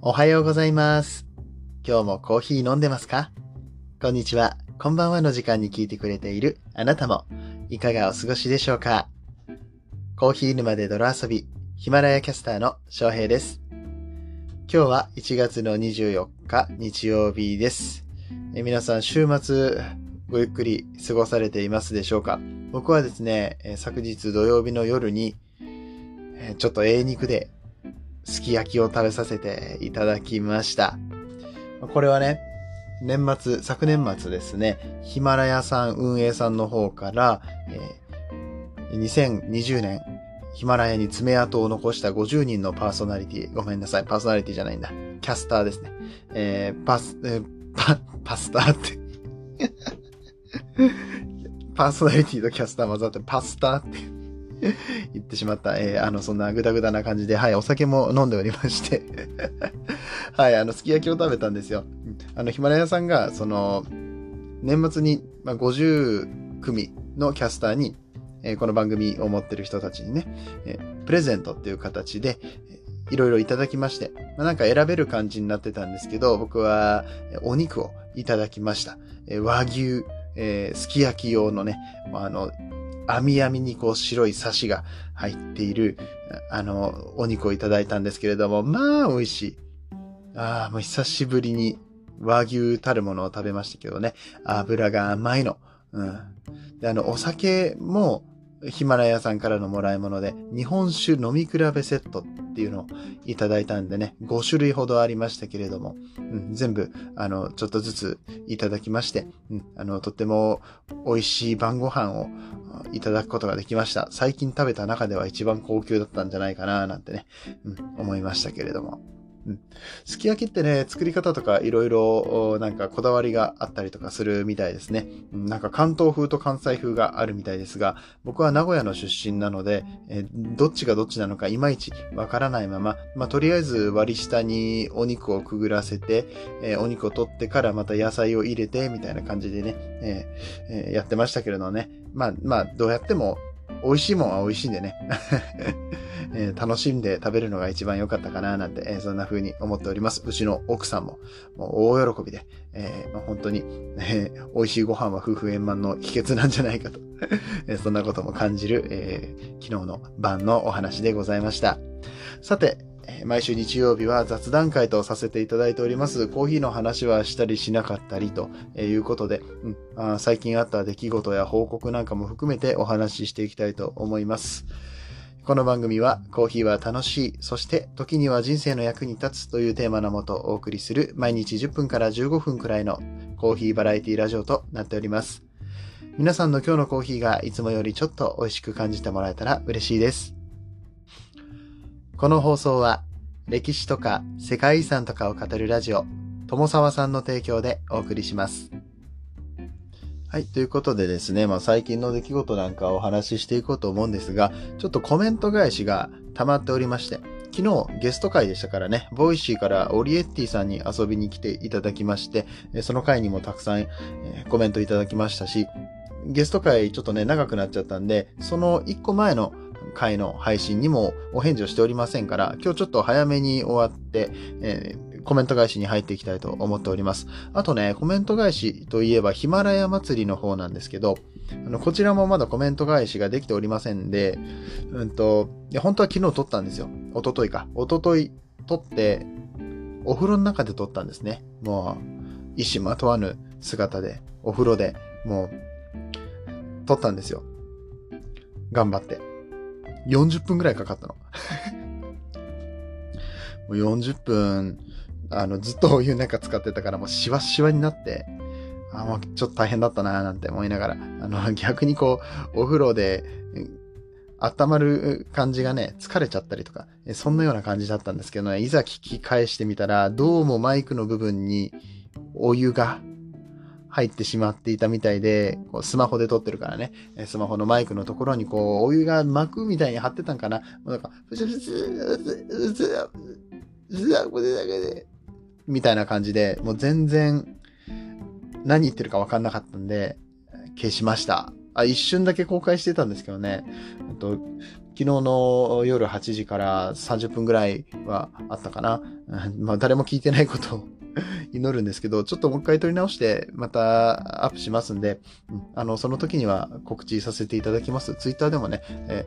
おはようございます。今日もコーヒー飲んでますか？こんにちは、こんばんはの時間に聞いてくれているあなたも、いかがお過ごしでしょうか？コーヒー沼で泥遊び、ヒマラヤキャスターの翔平です。今日は1月の24日日曜日です。え皆さん週末ごゆっくり過ごされていますでしょうか？僕はですね、昨日土曜日の夜に、ちょっと栄肉ですき焼きを食べさせていただきました。これはね、年末、昨年末ですね、ヒマラヤさん運営さんの方から、えー2020年、ヒマラヤに爪痕を残した50人のパーソナリティ、ごめんなさい、パーソナリティじゃないんだ。キャスターですね。えーパス、えーパ、パスターって。パーソナリティとキャスター混ざってパスターって 言ってしまった。えーあの、そんなグダグダな感じで、はい、お酒も飲んでおりまして。はい、あの、すき焼きを食べたんですよ。あの、ヒマラヤさんが、その、年末に、まあ、50組のキャスターに、えーこの番組を持ってる人たちにね、えープレゼントっていう形で、いろいろいただきまして、まあ、なんか選べる感じになってたんですけど、僕はお肉をいただきました。え和牛、えーすき焼き用のね、あの、網網にこう白いサシが入っている、あの、お肉をいただいたんですけれども、まあ美味しい。ああ、もう久しぶりに和牛たるものを食べましたけどね、油が甘いの。うん。で、あの、お酒も、ヒマラヤさんからのもらい物で、日本酒飲み比べセットっていうのをいただいたんでね、5種類ほどありましたけれども、うん、全部、あの、ちょっとずついただきまして、うん、あの、とっても美味しい晩ご飯をいただくことができました。最近食べた中では一番高級だったんじゃないかな、なんてね、うん、思いましたけれども。すき焼きってね、作り方とかいろいろなんかこだわりがあったりとかするみたいですね。なんか関東風と関西風があるみたいですが、僕は名古屋の出身なので、えどっちがどっちなのかいまいちわからないまま、まあ、とりあえず割り下にお肉をくぐらせて、えお肉を取ってからまた野菜を入れて、みたいな感じでね、ええーやってましたけれどね。まあ、まあ、どうやっても美味しいもんは美味しいんでね。えー楽しんで食べるのが一番良かったかななんて、えーそんな風に思っております。うちの奥さんももう大喜びで、えーまあ本当に、えー美味しいご飯は夫婦円満の秘訣なんじゃないかと、えーそんなことも感じる、えー昨日の晩のお話でございました。さて、毎週日曜日は雑談会とさせていただいております。コーヒーの話はしたりしなかったりということで、うんあ最近あった出来事や報告なんかも含めてお話ししていきたいと思います。この番組はコーヒーは楽しい、そして時には人生の役に立つというテーマのもとお送りする毎日10分から15分くらいのコーヒーバラエティラジオとなっております。皆さんの今日のコーヒーがいつもよりちょっと美味しく感じてもらえたら嬉しいです。この放送は歴史とか世界遺産とかを語るラジオ、友沢さんの提供でお送りします。はい。ということでですね、まあ最近の出来事なんかをお話ししていこうと思うんですが、ちょっとコメント返しが溜まっておりまして、昨日ゲスト会でしたからね、 Voicy からオリエッティさんに遊びに来ていただきまして、その回にもたくさん、コメントいただきましたし、ゲスト会ちょっとね、長くなっちゃったんで、その1個前の回の配信にもお返事をしておりませんから、今日ちょっと早めに終わって、えーコメント返しに入っていきたいと思っております。あとね、コメント返しといえばヒマラヤ祭りの方なんですけど、あのこちらもまだコメント返しができておりませんで、うんと、いや本当は昨日撮ったんですよ。一昨日か。一昨日撮って、お風呂の中で撮ったんですね。もう、一糸まとわぬ姿で、お風呂でもう、撮ったんですよ。頑張って。40分くらいかかったの。もう40分、あの、ずっとお湯なんか使ってたからもうシワシワになって、あ、もうちょっと大変だったななんて思いながら、あの、逆にこう、お風呂で、うん温まる感じがね、疲れちゃったりとか、えそんなような感じだったんですけどね、いざ聞き返してみたら、どうもマイクの部分にお湯が入ってしまっていたみたいで、こうスマホで撮ってるからね、スマホのマイクのところにこう、お湯が巻くみたいに貼ってたんかな。もうなんか、ふつふつ、ふつふつ、ふつこれだけで、みたいな感じで、もう全然何言ってるか分かんなかったんで、消しました。あ、一瞬だけ公開してたんですけどね。と昨日の夜8時から30分ぐらいはあったかな。まあ、誰も聞いてないことを 祈るんですけど、ちょっともう一回撮り直して、またアップしますんで、うん、あの、その時には告知させていただきます。ツイッターでもね、え、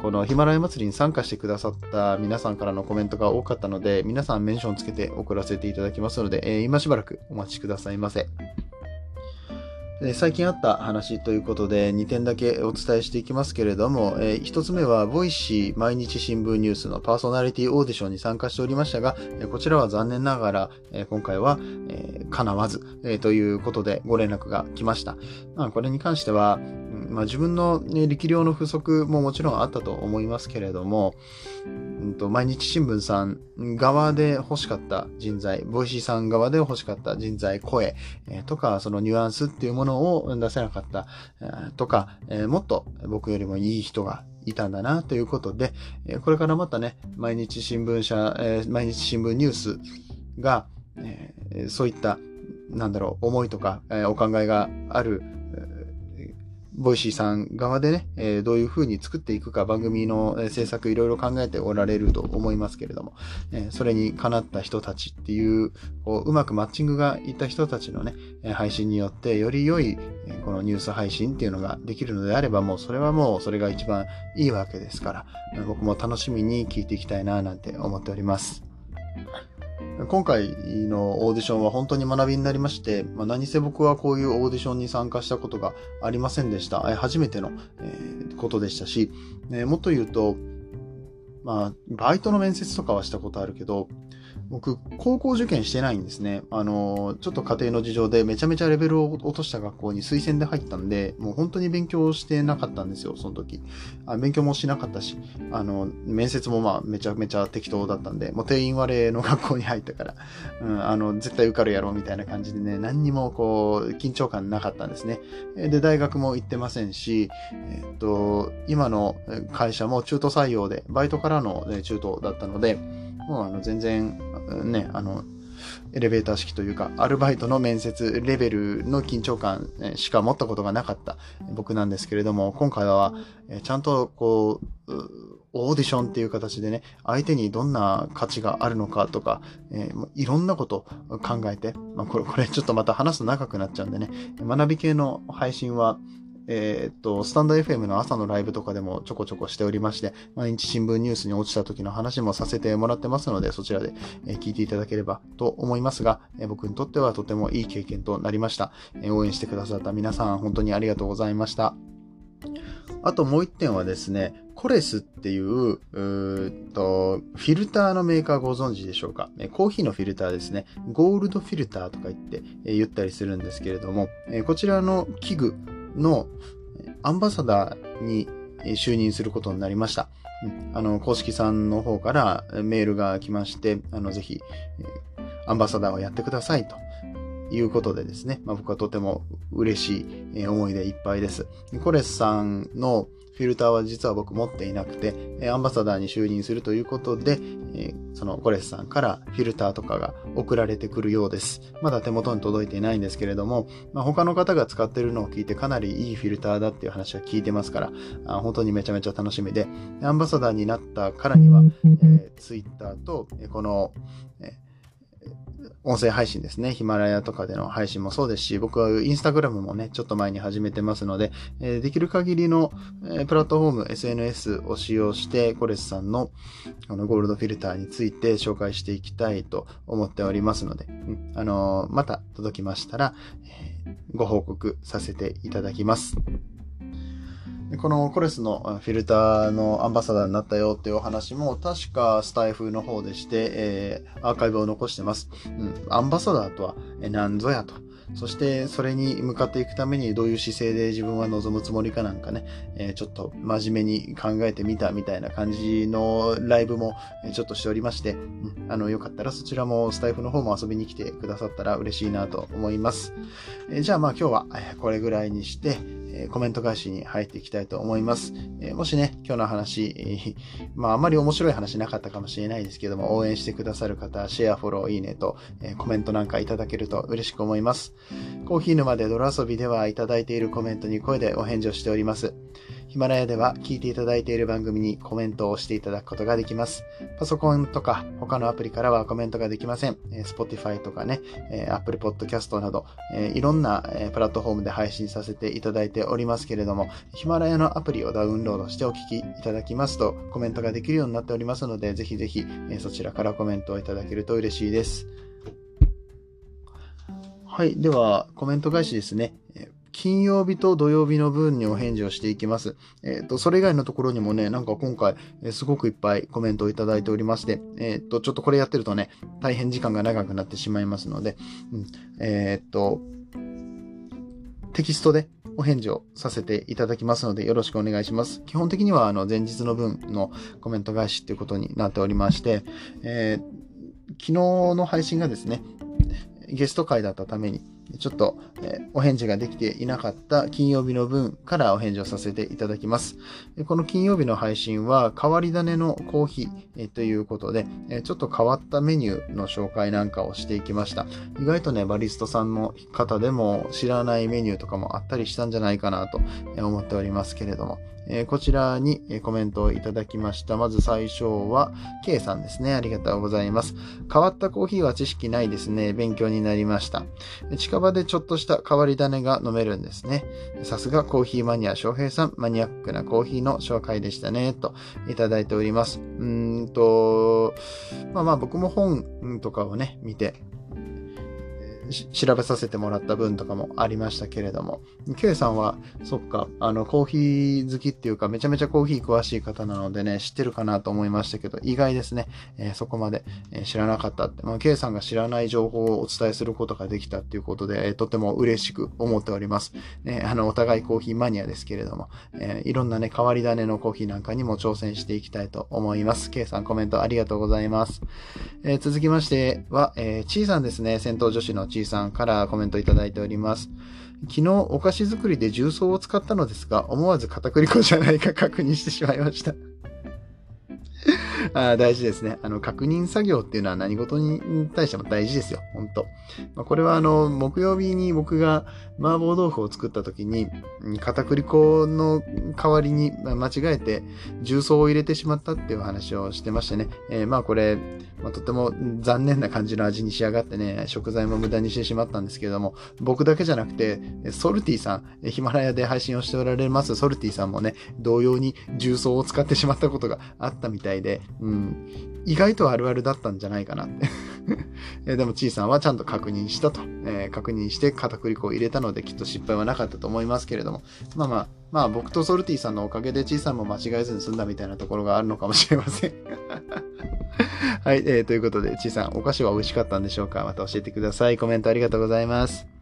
このヒマラヤ祭りに参加してくださった皆さんからのコメントが多かったので、皆さんメンションつけて送らせていただきますので、えー、今しばらくお待ちくださいませ。最近あった話ということで2点だけお伝えしていきますけれども、え、1つ目は Voicy 毎日新聞ニュースのパーソナリティオーディションに参加しておりましたが、こちらは残念ながら、今回は、叶わず、え、ということでご連絡が来ました。まあ、これに関しては、まあ、自分の、ね、力量の不足ももちろんあったと思いますけれども、うんと、毎日新聞さん側で欲しかった人材、 Voicy さん側で欲しかった人材、声、えー、とか、そのニュアンスっていうものを出せなかった、えー、とか、えー、もっと僕よりもいい人がいたんだなということで、えこれからまたね、毎日新聞社、え毎日新聞ニュースが、えそういった、なんだろう、思いとか、えお考えがある Voicy さん側でね、えー、どういう風に作っていくか番組の制作いろいろ考えておられると思いますけれども、えー、それにかなった人たちっていう、こううまくマッチングがいった人たちのね、配信によってより良い、このニュース配信っていうのができるのであれば、もうそれはもうそれが一番いいわけですから、僕も楽しみに聞いていきたいななんて思っております。今回のオーディションは本当に学びになりまして、まあ、何せ僕はこういうオーディションに参加したことがありませんでした。初めての、えことでしたし、えもっと言うと、まあ、バイトの面接とかはしたことあるけど、僕、高校受験してないんですね。あの、ちょっと家庭の事情でめちゃめちゃレベルを落とした学校に推薦で入ったんで、もう本当に勉強してなかったんですよ、その時。あ勉強もしなかったし、あの、面接もまあめちゃめちゃ適当だったんで、もう定員割れの学校に入ったから、うん、あの、絶対受かるやろみたいな感じでね、何にもこう、緊張感なかったんですね。で、大学も行ってませんし、えっと、今の会社も中途採用で、バイトからの中途だったので、もうあの全然ね、あの、エレベーター式というか、アルバイトの面接レベルの緊張感しか持ったことがなかった僕なんですけれども、今回はちゃんとこう、オーディションっていう形でね、相手にどんな価値があるのかとか、えー、いろんなこと考えて、ま、これ、これちょっとまた話すと長くなっちゃうんでね、学び系の配信は、えー、っと、スタンド FM の朝のライブとかでもちょこちょこしておりまして、毎日新聞ニュースに落ちた時の話もさせてもらってますので、そちらで聞いていただければと思いますが、僕にとってはとてもいい経験となりました。応援してくださった皆さん、本当にありがとうございました。あともう一点はですね、コレスっていう、うと、フィルターのメーカーご存知でしょうか？コーヒーのフィルターですね。ゴールドフィルターとか言って言ったりするんですけれども、こちらの器具のアンバサダーに就任することになりました。あの、公式さんの方からメールが来まして、あの、ぜひ、アンバサダーをやってくださいということでですね、まあ、僕はとても嬉しい思いでいっぱいです。コレスさんのフィルターは実は僕持っていなくて、アンバサダーに就任するということで、そのコレスさんからフィルターとかが送られてくるようです。まだ手元に届いていないんですけれども、まあ、他の方が使ってるのを聞いてかなりいいフィルターだっていう話は聞いてますから、あ本当にめちゃめちゃ楽しみで、アンバサダーになったからには、えー、Twitter と、この、えー音声配信ですね。ヒマラヤとかでの配信もそうですし、僕はインスタグラムもね、ちょっと前に始めてますので、えー、できる限りの、えー、プラットフォーム、SNS を使用して、コレスさんのあのゴールドフィルターについて紹介していきたいと思っておりますので、うん、あのー、また届きましたら、えご報告させていただきます。このコレスのフィルターのアンバサダーになったよっていうお話も確かスタイフの方でして、えー、アーカイブを残してます。うん、アンバサダーとは何ぞやと。そしてそれに向かっていくためにどういう姿勢で自分は望むつもりかなんかね、えー、ちょっと真面目に考えてみたみたいな感じのライブもちょっとしておりまして、うん、あのよかったらそちらもスタイフの方も遊びに来てくださったら嬉しいなと思います。えー、じゃあまあ今日はこれぐらいにして、えコメント返しに入っていきたいと思います。えもしね、今日の話、まああんまり面白い話なかったかもしれないですけども、応援してくださる方、シェア、フォロー、いいねと、えコメントなんかいただけると嬉しく思います。コーヒー沼で泥遊びではいただいているコメントに声でお返事をしております。ヒマラヤでは聞いていただいている番組にコメントをしていただくことができます。パソコンとか他のアプリからはコメントができません。Spotify とかね、Apple Podcast など、いろんなプラットフォームで配信させていただいておりますけれども、ヒマラヤのアプリをダウンロードしてお聞きいただきますとコメントができるようになっておりますので、ぜひぜひそちらからコメントをいただけると嬉しいです。はい。では、コメント返しですね。金曜日と土曜日の分にお返事をしていきます。えっ、ー、と、それ以外のところにもね、なんか今回、え、すごくいっぱいコメントをいただいておりまして、えっ、ー、と、ちょっとこれやってるとね、大変時間が長くなってしまいますので、うん、えっと、テキストでお返事をさせていただきますのでよろしくお願いします。基本的にはあの前日の分のコメント返しっていうことになっておりまして、え、昨日の配信がですね、ゲスト会だったために、ちょっと、え、お返事ができていなかった金曜日の分からお返事をさせていただきます。この金曜日の配信は変わり種のコーヒー、え、ということで、え、ちょっと変わったメニューの紹介なんかをしていきました。意外とね、バリストさんの方でも知らないメニューとかもあったりしたんじゃないかなと思っておりますけれども、えこちらにコメントをいただきました。まず最初は、K さんですね。ありがとうございます。変わったコーヒーは知識ないですね。勉強になりました。近場でちょっとした変わり種が飲めるんですね。さすがコーヒーマニア翔平さん、マニアックなコーヒーの紹介でしたね。といただいております。うんと、まあまあ僕も本とかをね、見て、調べさせてもらった分とかもありましたけれども、K さんは、そっか、あの、コーヒー好きっていうか、めちゃめちゃコーヒー詳しい方なのでね、知ってるかなと思いましたけど、意外ですね、えー、そこまで、えー、知らなかったって、まあ、K さんが知らない情報をお伝えすることができたっていうことで、えー、とても嬉しく思っております。ね、あの、お互いコーヒーマニアですけれども、えいろんなね、変わり種のコーヒーなんかにも挑戦していきたいと思います。K さんコメントありがとうございます。え続きましては、えー、ちーさんですね、戦闘女子のちーさんからコメントいただいております。昨日お菓子作りで重曹を使ったのですが、思わず片栗粉じゃないか確認してしまいました。あ大事ですね。あの、確認作業っていうのは何事に対しても大事ですよ。本当まあ、これはあの、木曜日に僕が麻婆豆腐を作った時に、片栗粉の代わりに間違えて重曹を入れてしまったっていう話をしてましてね。えー、まあこれ、まあ、とても残念な感じの味に仕上がってね、食材も無駄にしてしまったんですけれども、僕だけじゃなくて、ソルティさん、ヒマラヤで配信をしておられますソルティさんもね、同様に重曹を使ってしまったことがあったみたいで、うん、意外とあるあるだったんじゃないかなって。でも、ちいさんはちゃんと確認したと、えー、確認して片栗粉を入れたので、きっと失敗はなかったと思いますけれども、まあまあ、まあ僕とソルティさんのおかげでちいさんも間違えずに済んだみたいなところがあるのかもしれません。はい、えー、ということで、ちいさん、お菓子は美味しかったんでしょうか？また教えてください。コメントありがとうございます。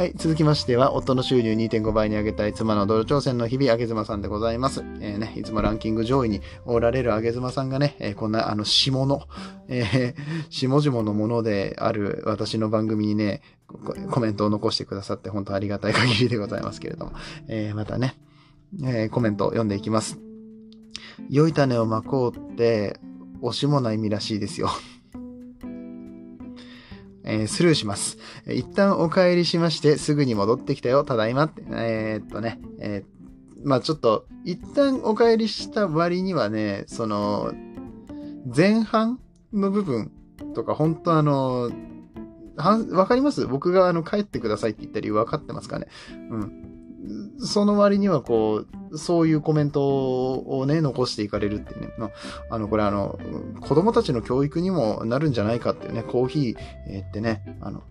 はい。続きましては、夫の収入2.5倍に上げたい妻の泥挑戦の日々、あげずまさんでございます。えー、ね、いつもランキング上位におられるあげずまさんがね、えー、こんな、あの、下の、えー、下々のものである私の番組にね、コメントを残してくださって本当ありがたい限りでございますけれども、えー、またね、えー、コメントを読んでいきます。良い種をまこうって、惜しもない意味らしいですよ。えー、スルーします。一旦お帰りしまして、すぐに戻ってきたよ、ただいまって。えー、っとね、えー、まあちょっと、一旦お帰りした割にはね、その、前半の部分とか、本当あの、わかります？僕があの帰ってくださいって言った理由わかってますかね？うん。その割にはこう、そういうコメントをね、残していかれるっていうね。まあ、あの、これあの、子供たちの教育にもなるんじゃないかっていうね、コーヒー、ってね、あの、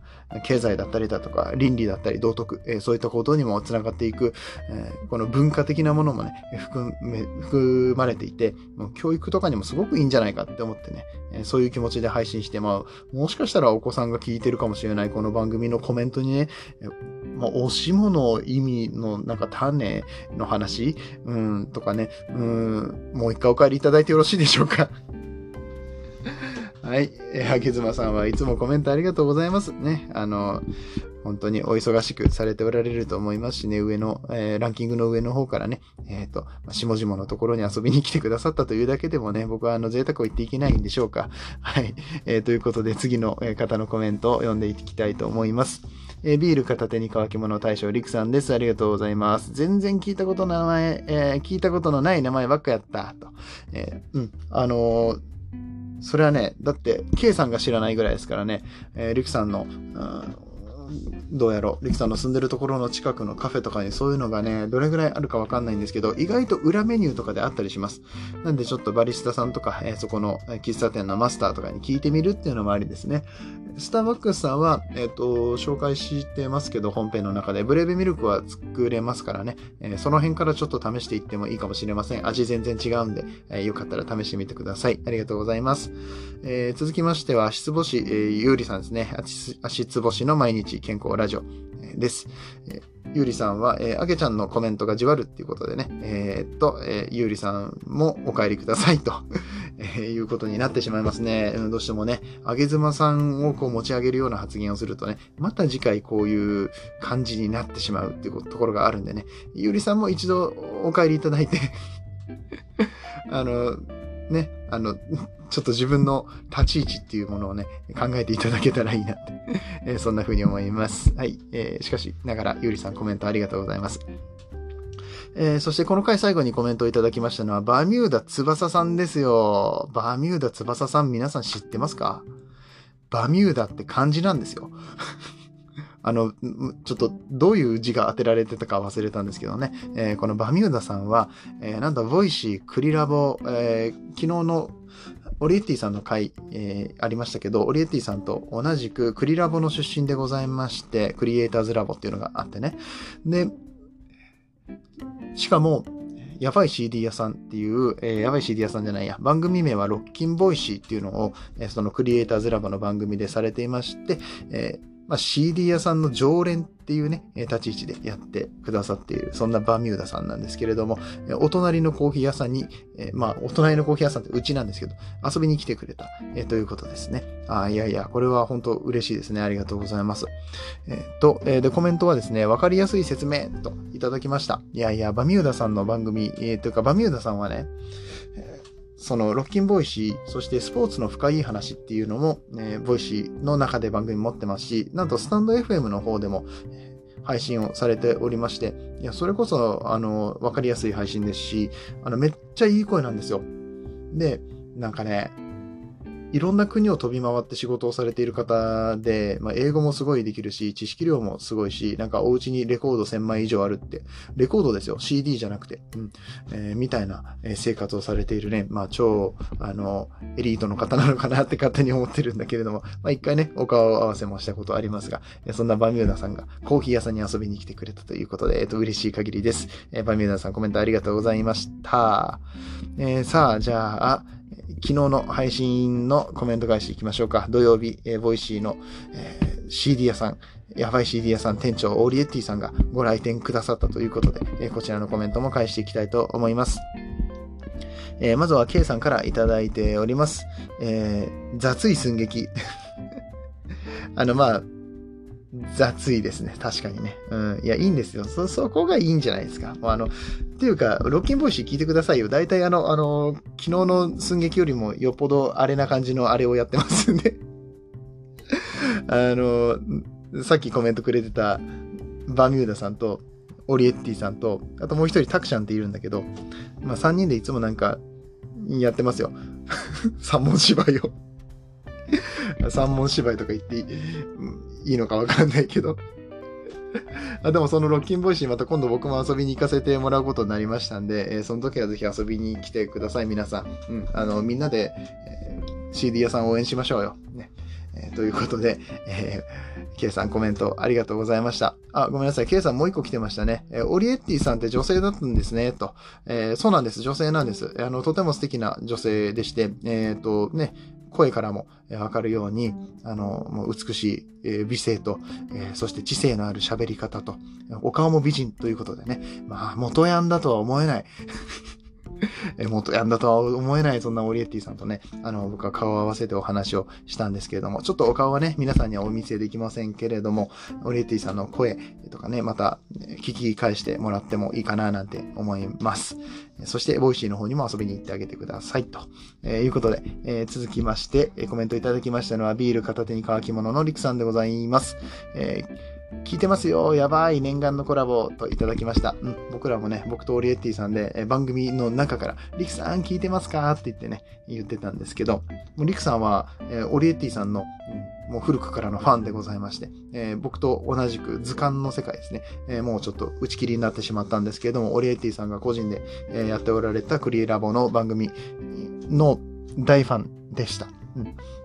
経済だったりだとか、倫理だったり、道徳、えー、そういったことにもつながっていく、えー、この文化的なものもね、含め、含まれていて、もう教育とかにもすごくいいんじゃないかって思ってね、えー、そういう気持ちで配信して、まあ、もしかしたらお子さんが聞いてるかもしれないこの番組のコメントにね、えまあ、押し物意味のなんか種の話、うん、とかね、うん、もう一回お帰りいただいてよろしいでしょうか？はい。えー、はけずまさんはいつもコメントありがとうございます。ね。あの、本当にお忙しくされておられると思いますしね、上の、えー、ランキングの上の方からね、えっ、ー、と、下々のところに遊びに来てくださったというだけでもね、僕はあの、贅沢を言っていけないんでしょうか。はい。えー、ということで、次の方のコメントを読んでいきたいと思います。えー、ビール片手に乾き物大将、りくさんです。ありがとうございます。全然聞いたことの名前、えー、聞いたことのない名前ばっかやった。と。えー、うん。あのーそれはね、だって、K さんが知らないぐらいですからね、えー、リクさんの、うんどうやろう、リクさんの住んでるところの近くのカフェとかにそういうのがね、どれぐらいあるかわかんないんですけど、意外と裏メニューとかであったりします。なんでちょっとバリスタさんとか、えー、そこの喫茶店のマスターとかに聞いてみるっていうのもありですね。スターバックスさんは、えっ、ー、と、紹介してますけど、本編の中でブレーベミルクは作れますからね、えー、その辺からちょっと試していってもいいかもしれません。味全然違うんで、えよかったら試してみてください。ありがとうございます。え続きましては、足つぼし、えゆうりさんですね。足つぼしの毎日健康ラジオです。えゆうりさんは、えー、あげちゃんのコメントがじわるっていうことでね、えー、っと、えー、ゆうりさんもお帰りくださいと、え、いうことになってしまいますね。うん、どうしてもね、あげずまさんをこう持ち上げるような発言をするとね、また次回こういう感じになってしまうっていうところがあるんでね、ゆうりさんも一度お帰りいただいて。あの、ね、あの、ちょっと自分の立ち位置っていうものをね、考えていただけたらいいなって えー、そんな風に思います。はい。えー、しかしながら、ゆうりさんコメントありがとうございます。えー、そしてこの回最後にコメントをいただきましたのは、バミューダ翼さんですよ。バミューダ翼さん皆さん知ってますか？バミューダって漢字なんですよ。あの、ちょっとどういう字が当てられてたか忘れたんですけどね、えー、このバミューダさんは、えー、なんだ、 Voicy、クリラボ、えー、昨日のオリエッティさんの回、えー、ありましたけど、オリエッティさんと同じくクリラボの出身でございまして、クリエイターズラボっていうのがあってね。で、しかも、やばい CD 屋さんっていう、えー、やばい CD 屋さんじゃないや、番組名はロッキン Voicy っていうのを、えー、そのクリエイターズラボの番組でされていまして、えーまあ、CD 屋さんの常連っていうね、立ち位置でやってくださっている、そんなバミューダさんなんですけれども、お隣のコーヒー屋さんに、まあ、お隣のコーヒー屋さんってうちなんですけど、遊びに来てくれた、えということですね。あいやいや、これは本当嬉しいですね。ありがとうございます。えー、と、えー、で、コメントはですね、わかりやすい説明といただきました。いやいや、バミューダさんの番組、えー、というか、バミューダさんはね、そのロッキンボイシー、そしてスポーツの深い話っていうのも、えー、ボイシーの中で番組持ってますし、なんとスタンド FM の方でも、配信をされておりまして、いや、それこそ、あの、わかりやすい配信ですし、あの、めっちゃいい声なんですよ。で、なんかね、いろんな国を飛び回って仕事をされている方で、まあ、英語もすごいできるし、知識量もすごいし、なんかお家にレコード1000枚以上あるって、レコードですよ。CD じゃなくて。うん。えー、みたいな生活をされているね、まあ、超、あの、エリートの方なのかなって勝手に思ってるんだけれども、まあ、一回ね、お顔を合わせもしたことありますが、そんなバミューダさんがコーヒー屋さんに遊びに来てくれたということで、えっ、と、嬉しい限りです。えー、バミューダさんコメントありがとうございました。えー、さあ、じゃあ、昨日の配信のコメント返しいきましょうか。土曜日、えー、ボイシーの、えー、CD 屋さん、やばい CD 屋さん店長、オーリエッティさんがご来店くださったということで、えー、こちらのコメントも返していきたいと思います。えー、まずは K さんからいただいております。えー、雑い寸劇。あの、まあ、雑いですね。確かにね。うん。いや、いいんですよ。そ、そこがいいんじゃないですか。あの、っていうか、ロッキンボイシー聞いてくださいよ。大体あの、あの、昨日の寸劇よりもよっぽどあれな感じのあれをやってますんで あの、さっきコメントくれてたバミューダさんと、オリエッティさんと、あともう一人タクちゃんっているんだけど、まあ3人でいつもなんか、やってますよ。三文芝居を 三文芝居とか言っていいいいのかわかんないけど あでもそのロッキンボイシーまた今度僕も遊びに行かせてもらうことになりましたんで、えー、その時はぜひ遊びに来てください、皆さん。うん。あの、みんなで、えー、CD 屋さん応援しましょうよ。ね。えー、ということで、えー、K さんコメントありがとうございました。あ、ごめんなさい。K さんもう一個来てましたね。えー、オリエッティさんって女性だったんですね、と。えー、そうなんです。女性なんです。あの、とても素敵な女性でして、えっ、ー、と、ね、声からもわかるように、あの、もう美しい美声と、えー、そして知性のある喋り方と、お顔も美人ということでね、まあ、元ヤンだとは思えない。えー、元ヤンだとは思えない、そんなオリエッティさんとね、あの、僕は顔を合わせてお話をしたんですけれども、ちょっとお顔はね、皆さんにはお見せできませんけれども、オリエッティさんの声とかね、また聞き返してもらってもいいかななんて思います。そして、ボイシーの方にも遊びに行ってあげてください。と、えー、いうことで、えー、続きまして、コメントいただきましたのは、ビール片手に乾き物のりくさんでございます。えー聞いてますよ。やばい。念願のコラボといただきました。うん、僕らもね、僕とオリエッティさんで、え番組の中から、リクさん聞いてますかって言ってね、言ってたんですけど、もうリクさんは、え、オリエッティさんの、うん、もう古くからのファンでございまして、えー、僕と同じく図鑑の世界ですね、えー、もうちょっと打ち切りになってしまったんですけれども、オリエッティさんが個人で、えやっておられたクリエラボの番組の大ファンでした。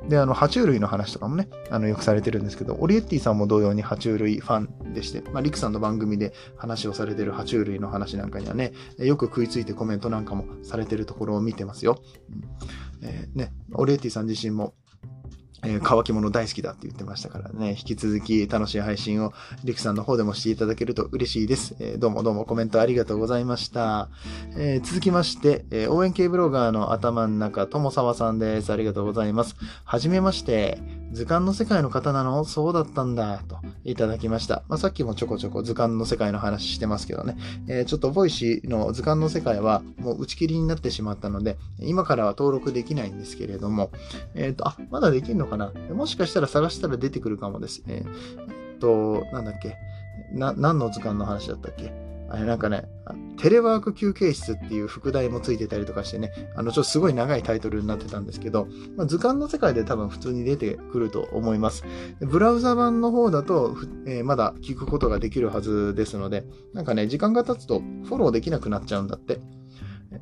うん、で、あの、爬虫類の話とかもね、あの、よくされてるんですけど、オリエッティさんも同様に爬虫類ファンでして、まあ、リクさんの番組で話をされてる爬虫類の話なんかにはね、よく食いついてコメントなんかもされてるところを見てますよ。うん、えー、ね、オリエッティさん自身も、えー、乾き物大好きだって言ってましたからね、引き続き楽しい配信をリクさんの方でもしていただけると嬉しいです。えー、どうもどうもコメントありがとうございました。えー、続きまして、え応援系ブロガーの頭の中、ともさわさんです。ありがとうございます。はじめまして。図鑑の世界の方なの？そうだったんだ。といただきました。まあ、さっきもちょこちょこ図鑑の世界の話してますけどね。えちょっとボイシーの図鑑の世界はもう打ち切りになってしまったので、今からは登録できないんですけれども、えっ、と、あ、まだできるのかな？もしかしたら探したら出てくるかもですね。えっと、なんだっけ？な、何の図鑑の話だったっけ？あれなんかね、テレワーク休憩室っていう副題もついてたりとかしてね、あの、ちょっとすごい長いタイトルになってたんですけど、まあ、図鑑の世界で多分普通に出てくると思います。ブラウザ版の方だと、えー、まだ聞くことができるはずですので、なんかね、時間が経つとフォローできなくなっちゃうんだって。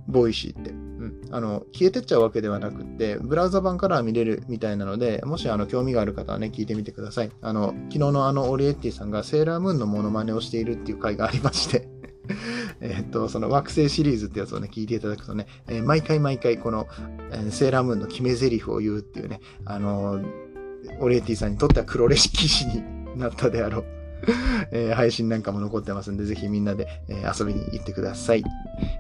ボイシーって。うん。あの、消えてっちゃうわけではなくって、ブラウザ版からは見れるみたいなので、もしあの、興味がある方はね、聞いてみてください。あの、昨日のあの、オリエッティさんがセーラームーンのモノマネをしているっていう回がありましてえっと、その惑星シリーズってやつをね、聞いていただくとね、えー、毎回毎回この、えー、セーラームーンの決め台詞を言うっていうね、あの、オリエッティさんにとっては黒歴史になったであろう えー、配信なんかも残ってますんで、ぜひみんなで、えー、遊びに行ってください。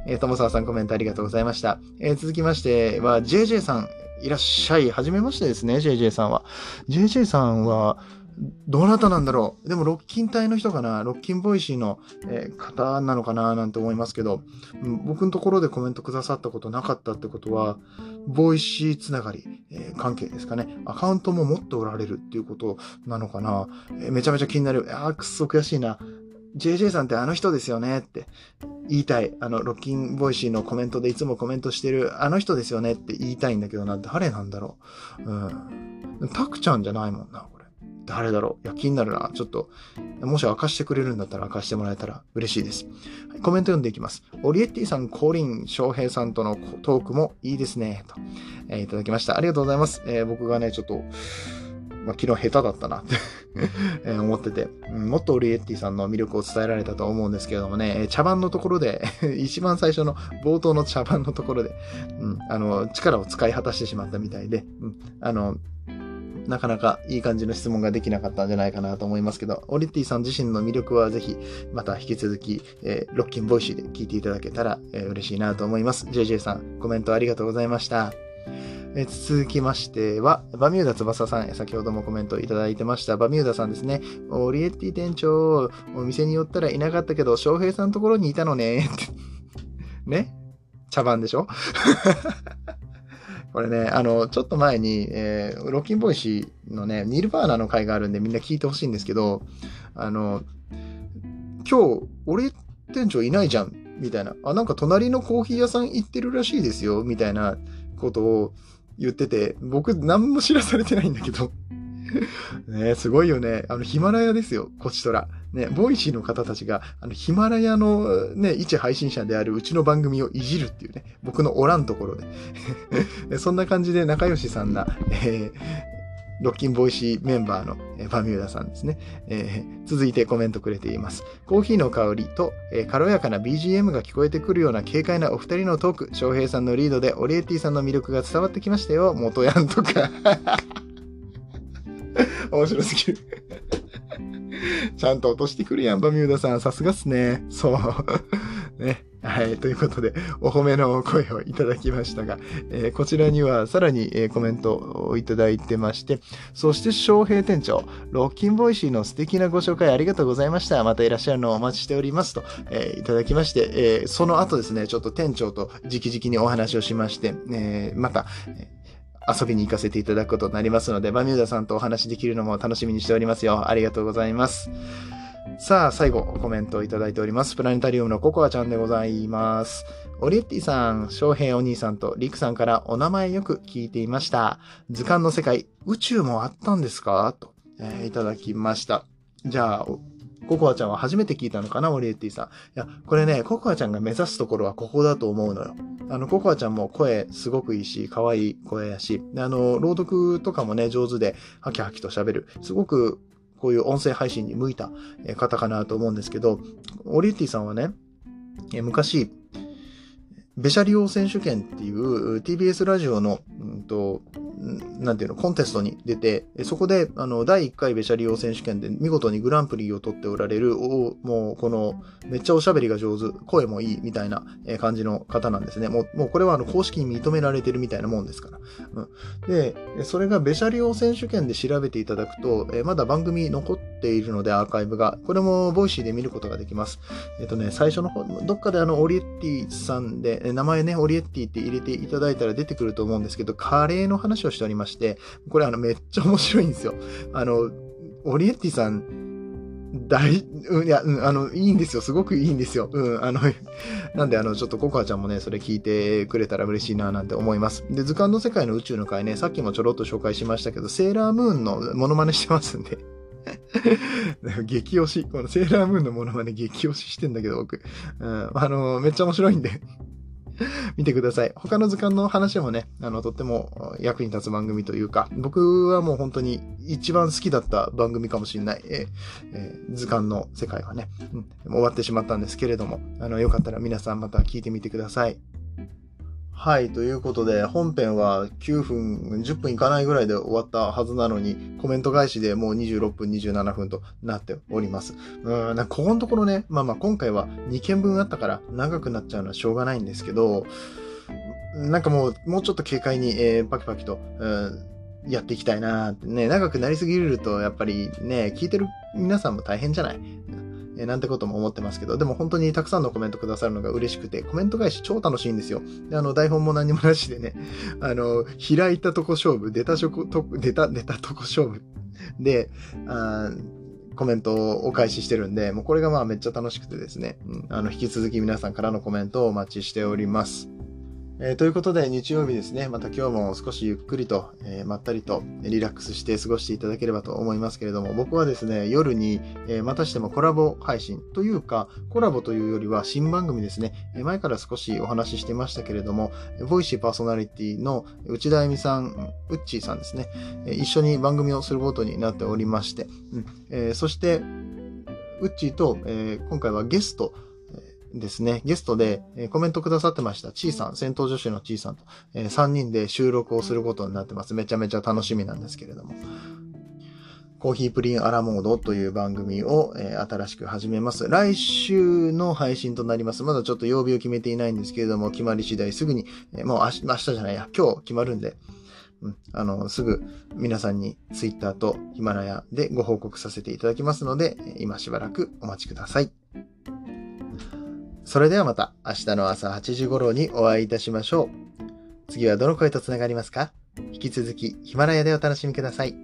えー、ともさわさんコメントありがとうございました。えー、続きましては、JJ さん、いらっしゃい。はじめましてですね、JJ さんは。JJ さんは、どなたなんだろう？でも、ロッキン隊の人かな？ロッキンボイシーの、えー、方なのかな？なんて思いますけど、僕のところでコメントくださったことなかったってことは、ボイシーつながり、えー、関係ですかね。アカウントも持っておられるっていうことなのかな、えー、めちゃめちゃ気になる。あー、くっそ悔しいな。JJ さんってあの人ですよね？って言いたい。あの、ロッキンボイシーのコメントでいつもコメントしてるあの人ですよね？って言いたいんだけどな、誰なんだろう？うん。タクちゃんじゃないもんな。誰だろう？いや、気になるな。ちょっと、もし明かしてくれるんだったら明かしてもらえたら嬉しいです。はい、コメント読んでいきます。オリエッティさん、コーリン、翔平さんとのトークもいいですね。と、えー、いただきました。ありがとうございます。えー、僕がね、ちょっと、まあ、昨日下手だったなって え思ってて、もっとオリエッティさんの魅力を伝えられたと思うんですけれどもね、茶番のところで 一番最初の冒頭の茶番のところで、うん、あの、力を使い果たしてしまったみたいで、うん、あの、なかなかいい感じの質問ができなかったんじゃないかなと思いますけど、オリエッティさん自身の魅力はぜひ、また引き続き、えー、ロッキンボイシーで聞いていただけたら、えー、嬉しいなと思います。JJ さん、コメントありがとうございました。え、続きましては、バミューダ翼さん、先ほどもコメントいただいてました。バミューダさんですね。オリエッティ店長、お店に寄ったらいなかったけど、翔平さんのところにいたのね。ってね？茶番でしょ？これね、あの、ちょっと前に、えー、ロッキンボイシーのね、ニルバーナの回があるんでみんな聞いてほしいんですけど、あの、今日、あれ店長いないじゃん、みたいな。あ、なんか隣のコーヒー屋さん行ってるらしいですよ、みたいなことを言ってて、僕何も知らされてないんだけど ねすごいよね。あの、ヒマラヤですよ、こちとら。ね、ボイシーの方たちが、あの、ヒマラヤのね、一配信者であるうちの番組をいじるっていうね、僕のおらんところで。そんな感じで仲良しさんな、えー、ロッキンボイシーメンバーの、えバミューダさんですね、えー、続いてコメントくれています。コーヒーの香りと、えー、軽やかな BGM が聞こえてくるような軽快なお二人のトーク、翔平さんのリードでオリエティさんの魅力が伝わってきましたよ。元ヤンとか 面白すぎるちゃんと落としてくるやん、バミューダさん。さすがっすね。そう。ね。はい。ということで、お褒めの声をいただきましたが、えー、こちらにはさらに、えー、コメントをいただいてまして、そして翔平店長、ロッキンボイシーの素敵なご紹介ありがとうございました。またいらっしゃるのをお待ちしておりますと、えー、いただきまして、えその後ですね、ちょっと店長と直々にお話をしまして、えまた、遊びに行かせていただくことになりますので、バミューダさんとお話できるのも楽しみにしておりますよ。ありがとうございます。さあ、最後、コメントをいただいております。プラネタリウムのココアちゃんでございます。オリエッティさん、翔平お兄さんとリクさんからお名前よく聞いていました。図鑑の世界、宇宙もあったんですか？と、えー、いただきました。じゃあ、ココアちゃんは初めて聞いたのかな、オリエッティさん。いや、これね、ココアちゃんが目指すところはここだと思うのよ。あの、ココアちゃんも声すごくいいし、可愛い声やし、あの、朗読とかもね、上手で、ハキハキと喋る。すごくこういう音声配信に向いた方かなと思うんですけど、オリエッティさんはね、昔、ベシャリオ選手権っていう TBS ラジオの、うんと、なんていうの、コンテストに出て、そこで、あの、第1回ベシャリオ選手権で見事にグランプリを取っておられる、おもう、この、めっちゃおしゃべりが上手、声もいい、みたいな感じの方なんですね。もう、もうこれはあの、公式に認められてるみたいなもんですから。うん、で、それがベシャリ王選手権で調べていただくと、えまだ番組残っているので、アーカイブが。これも、 Voicy で見ることができます。えっとね、最初の方、どっかであの、オリエッティさんで、名前ね、オリエッティって入れていただいたら出てくると思うんですけど、カレーの話をしておりまして、これあのめっちゃ面白いんですよ。あの、オリエッティさん、大、うん、いや、うん、あの、いいんですよ。すごくいいんですよ。うん、あの、なんで、あの、ちょっとココアちゃんもね、それ聞いてくれたら嬉しいな、なんて思います。で、図鑑の世界の宇宙の回ね、さっきもちょろっと紹介しましたけど、セーラームーンのモノマネしてますんで。激推し。このセーラームーンのモノマネ激推ししてんだけど、僕。うん、あの、めっちゃ面白いんで 見てください。他の図鑑の話もね、あの、とっても役に立つ番組というか、僕はもう本当に一番好きだった番組かもしれない、ええ、図鑑の世界はね、うん、終わってしまったんですけれども、あの、よかったら皆さんまた聞いてみてください。はい、ということで、本編は9分、10分いかないぐらいで終わったはずなのに、コメント返しでもう26分、27分となっております。うーん、なんかここのところね、まあまあ今回は2件分あったから長くなっちゃうのはしょうがないんですけど、なんかもう、もうちょっと軽快に、えー、パキパキと、うんやっていきたいなってね、長くなりすぎると、やっぱりね、聞いてる皆さんも大変じゃない？えなんてことも思ってますけど、でも本当にたくさんのコメントくださるのが嬉しくて、コメント返し超楽しいんですよ。であの、台本も何もなしでね、あの、開いたとこ勝負、出たとこ、出た、出たとこ勝負で、あコメントをお返ししてるんで、もうこれがまあめっちゃ楽しくてですね、うん、あの、引き続き皆さんからのコメントをお待ちしております。えー、ということで、日曜日ですね、また今日も少しゆっくりと、えー、まったりとリラックスして過ごしていただければと思いますけれども、僕はですね、夜に、えー、またしてもコラボ配信というか、コラボというよりは新番組ですね、え前から少しお話ししてましたけれども、ボイシーパーソナリティの内田恵美さん、ウッチーさんですね、え一緒に番組をすることになっておりまして、うん。えそして、ウッチーと、え今回はゲスト、ですね、ゲストで、えコメントくださってました。ちーさん、戦闘女子のちーさんと、えー、3人で収録をすることになってます。めちゃめちゃ楽しみなんですけれども。コーヒープリンアラモードという番組を、えー、新しく始めます。来週の配信となります。まだちょっと曜日を決めていないんですけれども、決まり次第すぐに、えー、もう明日明日じゃないや、今日決まるんで、うん、あの、すぐ皆さんに Twitter とヒマラヤでご報告させていただきますので、今しばらくお待ちください。それではまた明日の朝8時頃にお会いいたしましょう。次はどの声とつながりますか？引き続きヒマラヤでお楽しみください。